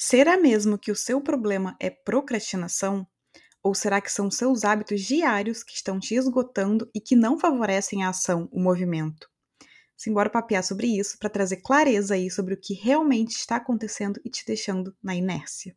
Será mesmo que o seu problema é procrastinação? Ou será que são seus hábitos diários que estão te esgotando e que não favorecem a ação, o movimento? Simbora papear sobre isso para trazer clareza aí sobre o que realmente está acontecendo e te deixando na inércia.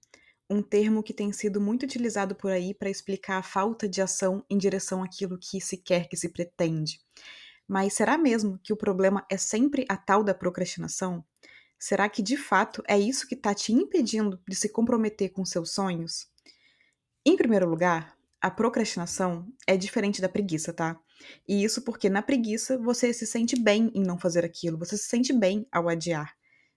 um termo que tem sido muito utilizado por aí para explicar a falta de ação em direção àquilo que se quer, que se pretende. Mas será mesmo que o problema é sempre a tal da procrastinação? Será que de fato é isso que está te impedindo de se comprometer com seus sonhos? Em primeiro lugar, a procrastinação é diferente da preguiça, tá? E isso porque na preguiça você se sente bem em não fazer aquilo, você se sente bem ao adiar.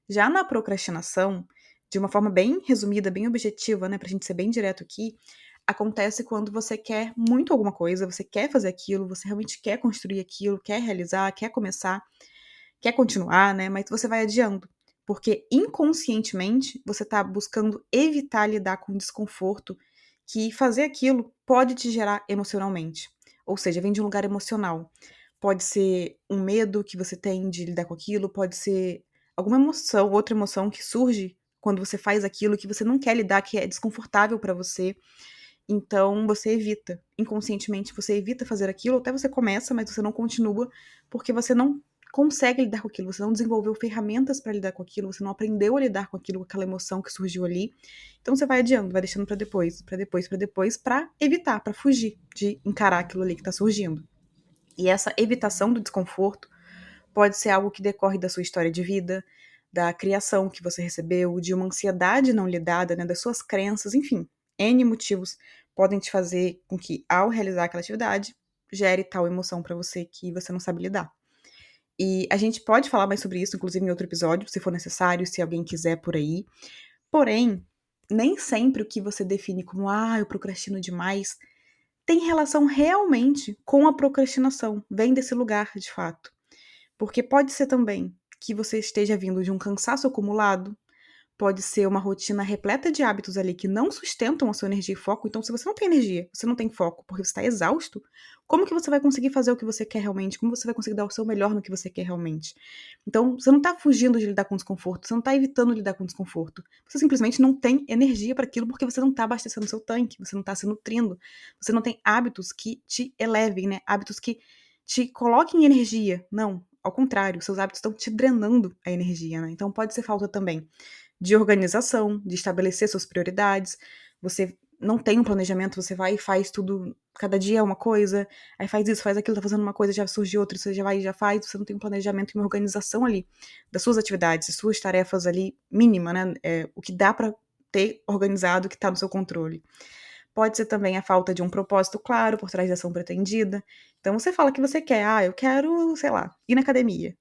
Já na procrastinação, de uma forma bem resumida, bem objetiva, né, pra gente ser bem direto aqui, acontece quando você quer muito alguma coisa, você quer fazer aquilo, você realmente quer construir aquilo, quer realizar, quer começar, quer continuar, né, mas você vai adiando. Porque inconscientemente você tá buscando evitar lidar com o desconforto que fazer aquilo pode te gerar emocionalmente. Ou seja, vem de um lugar emocional. Pode ser um medo que você tem de lidar com aquilo, pode ser alguma emoção, outra emoção que surge quando você faz aquilo que você não quer lidar, que é desconfortável para você. Então você evita, inconscientemente você evita fazer aquilo, até você começa, mas você não continua, porque você não consegue lidar com aquilo, você não desenvolveu ferramentas para lidar com aquilo, você não aprendeu a lidar com aquilo, com aquela emoção que surgiu ali. Então você vai adiando, vai deixando para depois, para depois, para depois, para evitar, para fugir de encarar aquilo ali que está surgindo. E essa evitação do desconforto pode ser algo que decorre da sua história de vida, da criação que você recebeu, de uma ansiedade não lidada, né, das suas crenças, enfim, N motivos podem te fazer com que, ao realizar aquela atividade, gere tal emoção para você que você não sabe lidar. E a gente pode falar mais sobre isso, inclusive em outro episódio, se for necessário, se alguém quiser por aí. Porém, nem sempre o que você define como, ah, eu procrastino demais, tem relação realmente com a procrastinação, vem desse lugar de fato. Porque pode ser também que você esteja vindo de um cansaço acumulado, pode ser uma rotina repleta de hábitos ali que não sustentam a sua energia e foco. Então, se você não tem energia, você não tem foco, porque você está exausto, como que você vai conseguir fazer o que você quer realmente? Como você vai conseguir dar o seu melhor no que você quer realmente? Então, você não está fugindo de lidar com desconforto, você não está evitando lidar com desconforto. Você simplesmente não tem energia para aquilo porque você não está abastecendo seu tanque, você não está se nutrindo, você não tem hábitos que te elevem, né? Hábitos que te coloquem energia. Não, ao contrário, seus hábitos estão te drenando a energia, né? Então pode ser falta também de organização, de estabelecer suas prioridades. Você não tem um planejamento, você vai e faz tudo, cada dia é uma coisa, aí faz isso, faz aquilo, tá fazendo uma coisa, já surge outra, você já vai e já faz, você não tem um planejamento e uma organização ali das suas atividades, das suas tarefas ali mínima, né? É, o que dá para ter organizado, que tá no seu controle. Pode ser também a falta de um propósito claro por trás da ação pretendida. Então você fala que você quer, ah, eu quero, sei lá, ir na academia.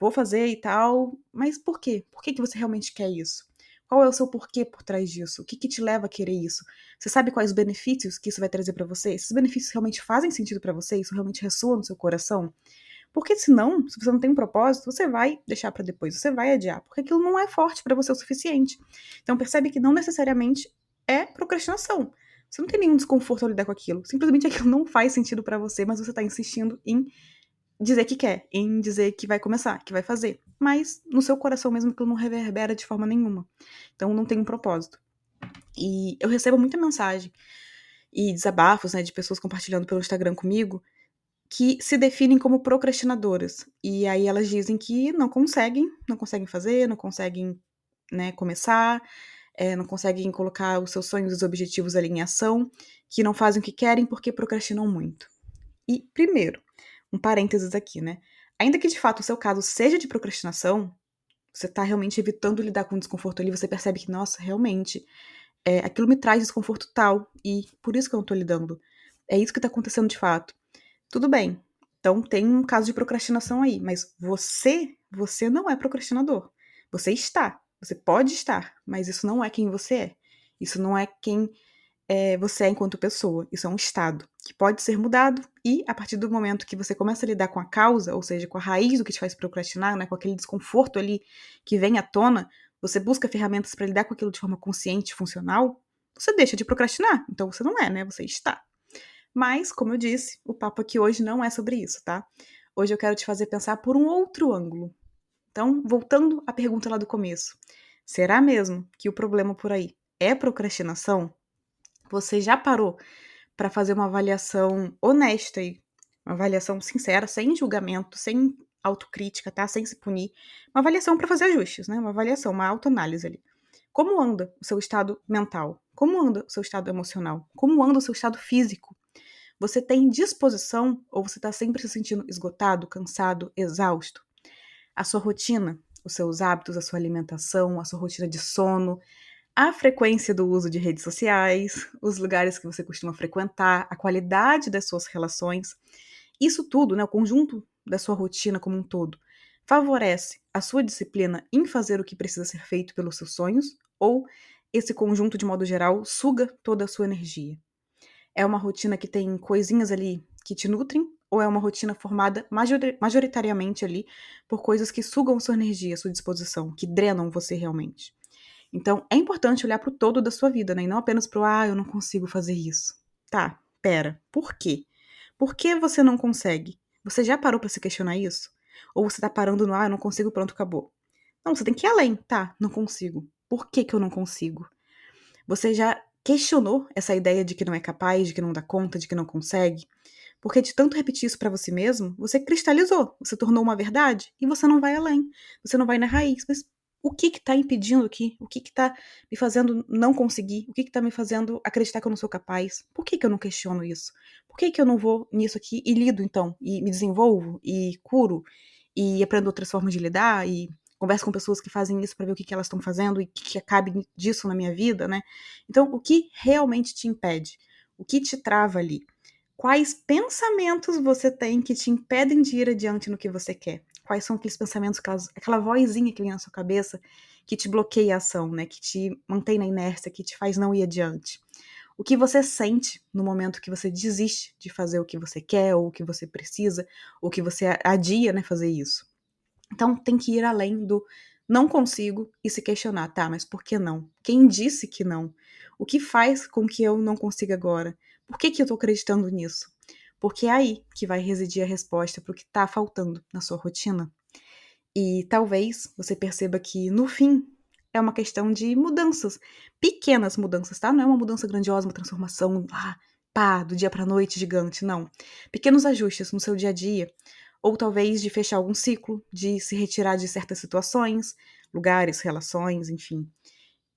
Vou fazer e tal, mas por quê? Por que, que você realmente quer isso? Qual é o seu porquê por trás disso? O que, que te leva a querer isso? Você sabe quais benefícios que isso vai trazer para você? Esses benefícios realmente fazem sentido para você? Isso realmente ressoa no seu coração? Porque senão, se você não tem um propósito, você vai deixar para depois, você vai adiar, porque aquilo não é forte para você o suficiente. Então percebe que não necessariamente é procrastinação. Você não tem nenhum desconforto ao lidar com aquilo. Simplesmente aquilo não faz sentido para você, mas você tá insistindo em dizer que quer, em dizer que vai começar, que vai fazer. Mas no seu coração mesmo aquilo não reverbera de forma nenhuma. Então não tem um propósito. E eu recebo muita mensagem e desabafos, né, de pessoas compartilhando pelo Instagram comigo que se definem como procrastinadoras. E aí elas dizem que não conseguem, não conseguem fazer, não conseguem, né, começar, é, não conseguem colocar os seus sonhos e os objetivos ali em ação, que não fazem o que querem porque procrastinam muito. E, primeiro, um parênteses aqui, né? Ainda que de fato o seu caso seja de procrastinação, você está realmente evitando lidar com o desconforto ali, você percebe que, nossa, realmente, é, aquilo me traz desconforto tal, e por isso que eu não tô lidando. É isso que está acontecendo de fato. Tudo bem. Então tem um caso de procrastinação aí, mas você, você não é procrastinador. Você está. Você pode estar, mas isso não é quem você é. Isso não é quem é, você é enquanto pessoa. Isso é um estado que pode ser mudado e, a partir do momento que você começa a lidar com a causa, ou seja, com a raiz do que te faz procrastinar, né, com aquele desconforto ali que vem à tona, você busca ferramentas para lidar com aquilo de forma consciente funcional, você deixa de procrastinar. Então você não é, né? Você está. Mas, como eu disse, o papo aqui hoje não é sobre isso, tá? Hoje eu quero te fazer pensar por um outro ângulo. Então, voltando à pergunta lá do começo: será mesmo que o problema por aí é procrastinação? Você já parou para fazer uma avaliação honesta e uma avaliação sincera, sem julgamento, sem autocrítica, tá? Sem se punir. Uma avaliação para fazer ajustes, né? Uma avaliação, uma autoanálise ali. Como anda o seu estado mental? Como anda o seu estado emocional? Como anda o seu estado físico? Você tem disposição ou você está sempre se sentindo esgotado, cansado, exausto? A sua rotina, os seus hábitos, a sua alimentação, a sua rotina de sono, a frequência do uso de redes sociais, os lugares que você costuma frequentar, a qualidade das suas relações. Isso tudo, né, o conjunto da sua rotina como um todo, favorece a sua disciplina em fazer o que precisa ser feito pelos seus sonhos ou esse conjunto, de modo geral, suga toda a sua energia? É uma rotina que tem coisinhas ali que te nutrem ou é uma rotina formada majoritariamente ali por coisas que sugam sua energia, sua disposição, que drenam você realmente? Então, é importante olhar para o todo da sua vida, né? E não apenas para o, ah, eu não consigo fazer isso. Tá, pera, por quê? Por que você não consegue? Você já parou para se questionar isso? Ou você tá parando no, ah, eu não consigo, pronto, acabou. Não, você tem que ir além, tá? Não consigo. Por que que eu não consigo? Você já questionou essa ideia de que não é capaz, de que não dá conta, de que não consegue? Porque de tanto repetir isso para você mesmo, você cristalizou, você tornou uma verdade e você não vai além. Você não vai na raiz. Mas o que que tá impedindo aqui? O que que tá me fazendo não conseguir? O que que tá me fazendo acreditar que eu não sou capaz? Por que que eu não questiono isso? Por que que eu não vou nisso aqui e lido então? E me desenvolvo? E curo? E aprendo outras formas de lidar? E converso com pessoas que fazem isso para ver o que, que elas estão fazendo e que, que acabe disso na minha vida, né? Então, o que realmente te impede? O que te trava ali? Quais pensamentos você tem que te impedem de ir adiante no que você quer? quais são aqueles pensamentos, aquela vozinha que vem na sua cabeça que te bloqueia a ação, né? Que te mantém na inércia, que te faz não ir adiante. O que você sente no momento que você desiste de fazer o que você quer, ou o que você precisa, ou que você adia, né, fazer isso. Então tem que ir além do não consigo e se questionar, tá, mas por que não? Quem disse que não? O que faz com que eu não consiga agora? Por que, que eu tô acreditando nisso? porque é aí que vai residir a resposta para o que está faltando na sua rotina. E talvez você perceba que, no fim, é uma questão de mudanças, pequenas mudanças, tá? Não é uma mudança grandiosa, uma transformação, ah, pá, do dia para noite gigante, não. Pequenos ajustes no seu dia a dia, ou talvez de fechar algum ciclo, de se retirar de certas situações, lugares, relações, enfim.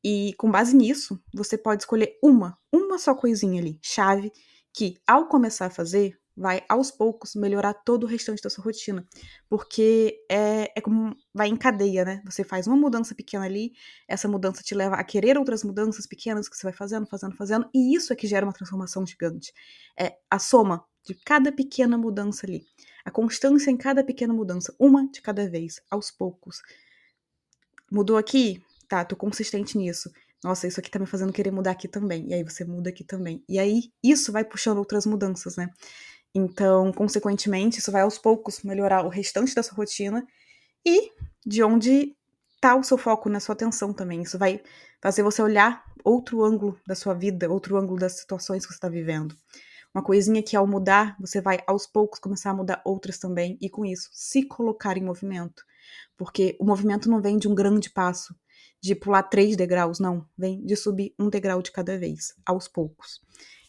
E com base nisso, você pode escolher uma, uma só coisinha ali, chave, que, ao começar a fazer, vai aos poucos melhorar todo o restante da sua rotina. Porque é, é como vai em cadeia, né? Você faz uma mudança pequena ali, essa mudança te leva a querer outras mudanças pequenas que você vai fazendo, fazendo, fazendo, e isso é que gera uma transformação gigante. É a soma de cada pequena mudança ali. A constância em cada pequena mudança, uma de cada vez, aos poucos. Mudou aqui? Tá, tô consistente nisso nossa, isso aqui tá me fazendo querer mudar aqui também. E aí você muda aqui também. E aí isso vai puxando outras mudanças, né? Então, consequentemente, isso vai aos poucos melhorar o restante da sua rotina e de onde tá o seu foco na sua atenção também. Isso vai fazer você olhar outro ângulo da sua vida, outro ângulo das situações que você está vivendo. Uma coisinha que ao mudar, você vai aos poucos começar a mudar outras também e com isso se colocar em movimento. Porque o movimento não vem de um grande passo, de pular três degraus, não. Vem de subir um degrau de cada vez, aos poucos.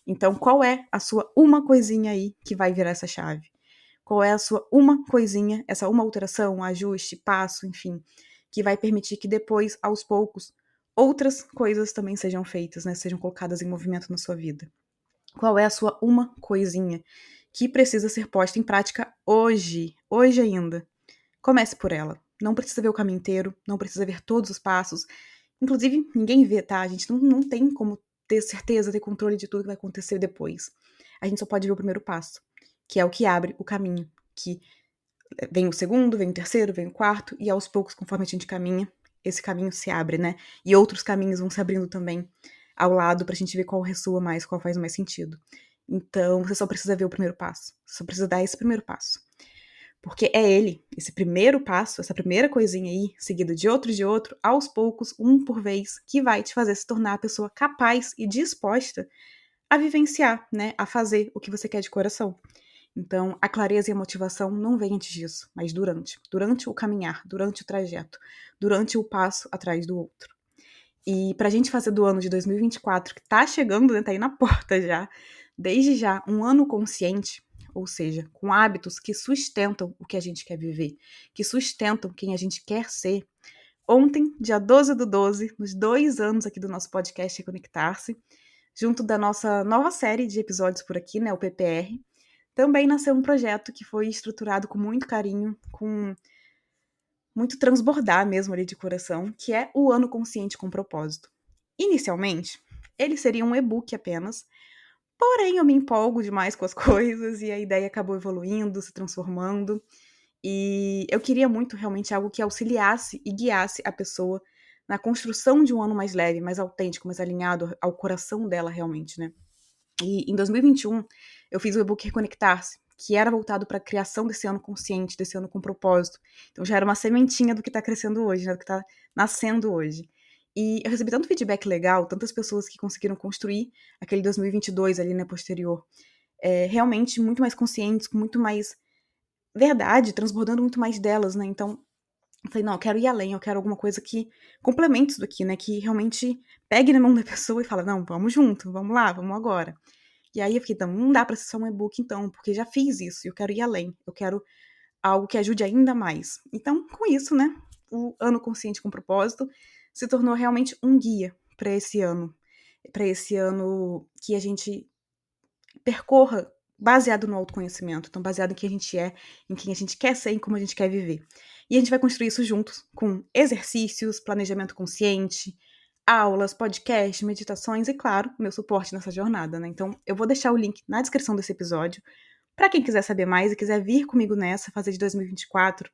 Então, qual é a sua uma coisinha aí que vai virar essa chave? Qual é a sua uma coisinha, essa uma alteração, ajuste, passo, enfim, que vai permitir que depois, aos poucos, outras coisas também sejam feitas, né? Sejam colocadas em movimento na sua vida. Qual é a sua uma coisinha que precisa ser posta em prática hoje, hoje ainda? Comece por ela. Não precisa ver o caminho inteiro, não precisa ver todos os passos. Inclusive, ninguém vê, tá? A gente não, não tem como ter certeza, ter controle de tudo que vai acontecer depois. A gente só pode ver o primeiro passo, que é o que abre o caminho, que vem o segundo, vem o terceiro, vem o quarto, e aos poucos, conforme a gente caminha, esse caminho se abre, né? E outros caminhos vão se abrindo também ao lado pra gente ver qual ressoa mais, qual faz mais sentido. Então, você só precisa ver o primeiro passo. Só precisa dar esse primeiro passo. Porque é ele, esse primeiro passo, essa primeira coisinha aí, seguido de outro de outro, aos poucos, um por vez, que vai te fazer se tornar a pessoa capaz e disposta a vivenciar, né, a fazer o que você quer de coração. Então, a clareza e a motivação não vem antes disso, mas durante, durante o caminhar, durante o trajeto, durante o passo atrás do outro. E para a gente fazer do ano de 2024, que está chegando, né, tá aí na porta já, desde já, um ano consciente, ou seja, com hábitos que sustentam o que a gente quer viver, que sustentam quem a gente quer ser. Ontem, dia 12 do 12, nos dois anos aqui do nosso podcast Reconectar-se, junto da nossa nova série de episódios por aqui, né, o PPR, também nasceu um projeto que foi estruturado com muito carinho, com muito transbordar mesmo ali de coração, que é o Ano Consciente com Propósito. Inicialmente, ele seria um e-book apenas, Porém, eu me empolgo demais com as coisas e a ideia acabou evoluindo, se transformando. E eu queria muito realmente algo que auxiliasse e guiasse a pessoa na construção de um ano mais leve, mais autêntico, mais alinhado ao coração dela realmente, né? E em 2021, eu fiz o e-book Reconectar-se, que era voltado para a criação desse ano consciente, desse ano com propósito. Então já era uma sementinha do que está crescendo hoje, né? do que está nascendo hoje. E eu recebi tanto feedback legal, tantas pessoas que conseguiram construir aquele 2022 ali, né, posterior, é, realmente muito mais conscientes, com muito mais verdade, transbordando muito mais delas, né? Então, eu falei, não, eu quero ir além, eu quero alguma coisa que complemente isso daqui, né? Que realmente pegue na mão da pessoa e fala, não, vamos junto, vamos lá, vamos agora. E aí eu fiquei, então, não dá pra ser só um e-book, então, porque já fiz isso, eu quero ir além, eu quero algo que ajude ainda mais. Então, com isso, né, o Ano Consciente com Propósito se tornou realmente um guia para esse ano, para esse ano que a gente percorra baseado no autoconhecimento, então baseado em quem a gente é, em quem a gente quer ser e como a gente quer viver. E a gente vai construir isso juntos com exercícios, planejamento consciente, aulas, podcasts, meditações e, claro, meu suporte nessa jornada, né? Então, eu vou deixar o link na descrição desse episódio para quem quiser saber mais e quiser vir comigo nessa, fazer de 2024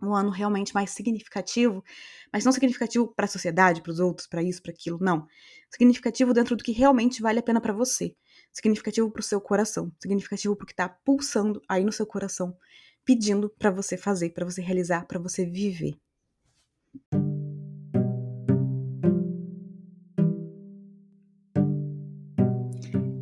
um ano realmente mais significativo, mas não significativo para a sociedade, para os outros, para isso, para aquilo, não. Significativo dentro do que realmente vale a pena para você. Significativo para o seu coração, significativo porque está pulsando aí no seu coração, pedindo para você fazer, para você realizar, para você viver.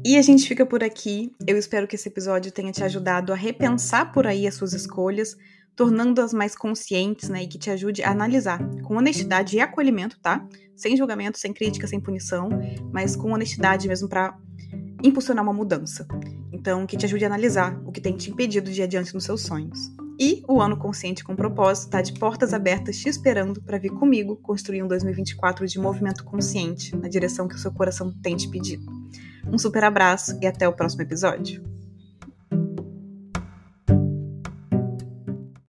E a gente fica por aqui. Eu espero que esse episódio tenha te ajudado a repensar por aí as suas escolhas, tornando-as mais conscientes, né, e que te ajude a analisar com honestidade e acolhimento, tá? Sem julgamento, sem crítica, sem punição, mas com honestidade mesmo para impulsionar uma mudança. Então, que te ajude a analisar o que tem te impedido de ir adiante nos seus sonhos. E o ano consciente com propósito está de portas abertas te esperando para vir comigo construir um 2024 de movimento consciente na direção que o seu coração tem te pedido. Um super abraço e até o próximo episódio.